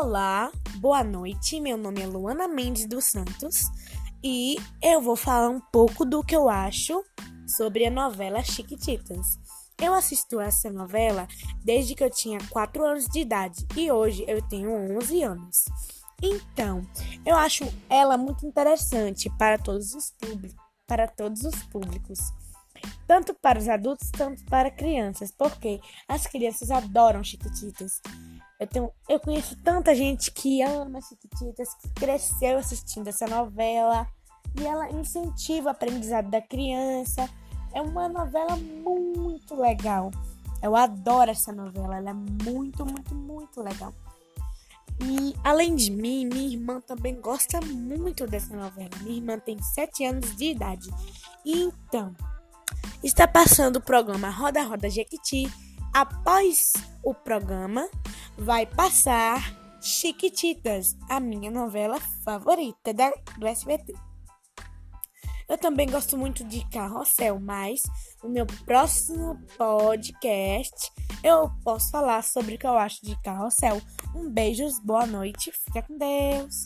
Olá, boa noite. Meu nome é Luana Mendes dos Santos e eu vou falar um pouco do que eu acho sobre a novela Chiquititas. Eu assisto essa novela desde que eu tinha 4 anos de idade e hoje eu tenho 11 anos. Então, eu acho ela muito interessante para todos os públicos, para todos os públicos. Tanto para os adultos, tanto para crianças, porque as crianças adoram Chiquititas. Eu, tenho, eu conheço tanta gente que ama Chiquititas, que cresceu assistindo essa novela. E ela incentiva o aprendizado da criança. É uma novela muito legal. Eu adoro essa novela. Ela é muito, muito, muito legal. E além de mim, minha irmã também gosta muito dessa novela. Minha irmã tem 7 anos de idade. Então, está passando o programa Roda Roda Jequiti. Após o programa, vai passar Chiquititas, a minha novela favorita da, do SBT. Eu também gosto muito de Carrossel, mas no meu próximo podcast eu posso falar sobre o que eu acho de Carrossel. Um beijo, boa noite, fica com Deus.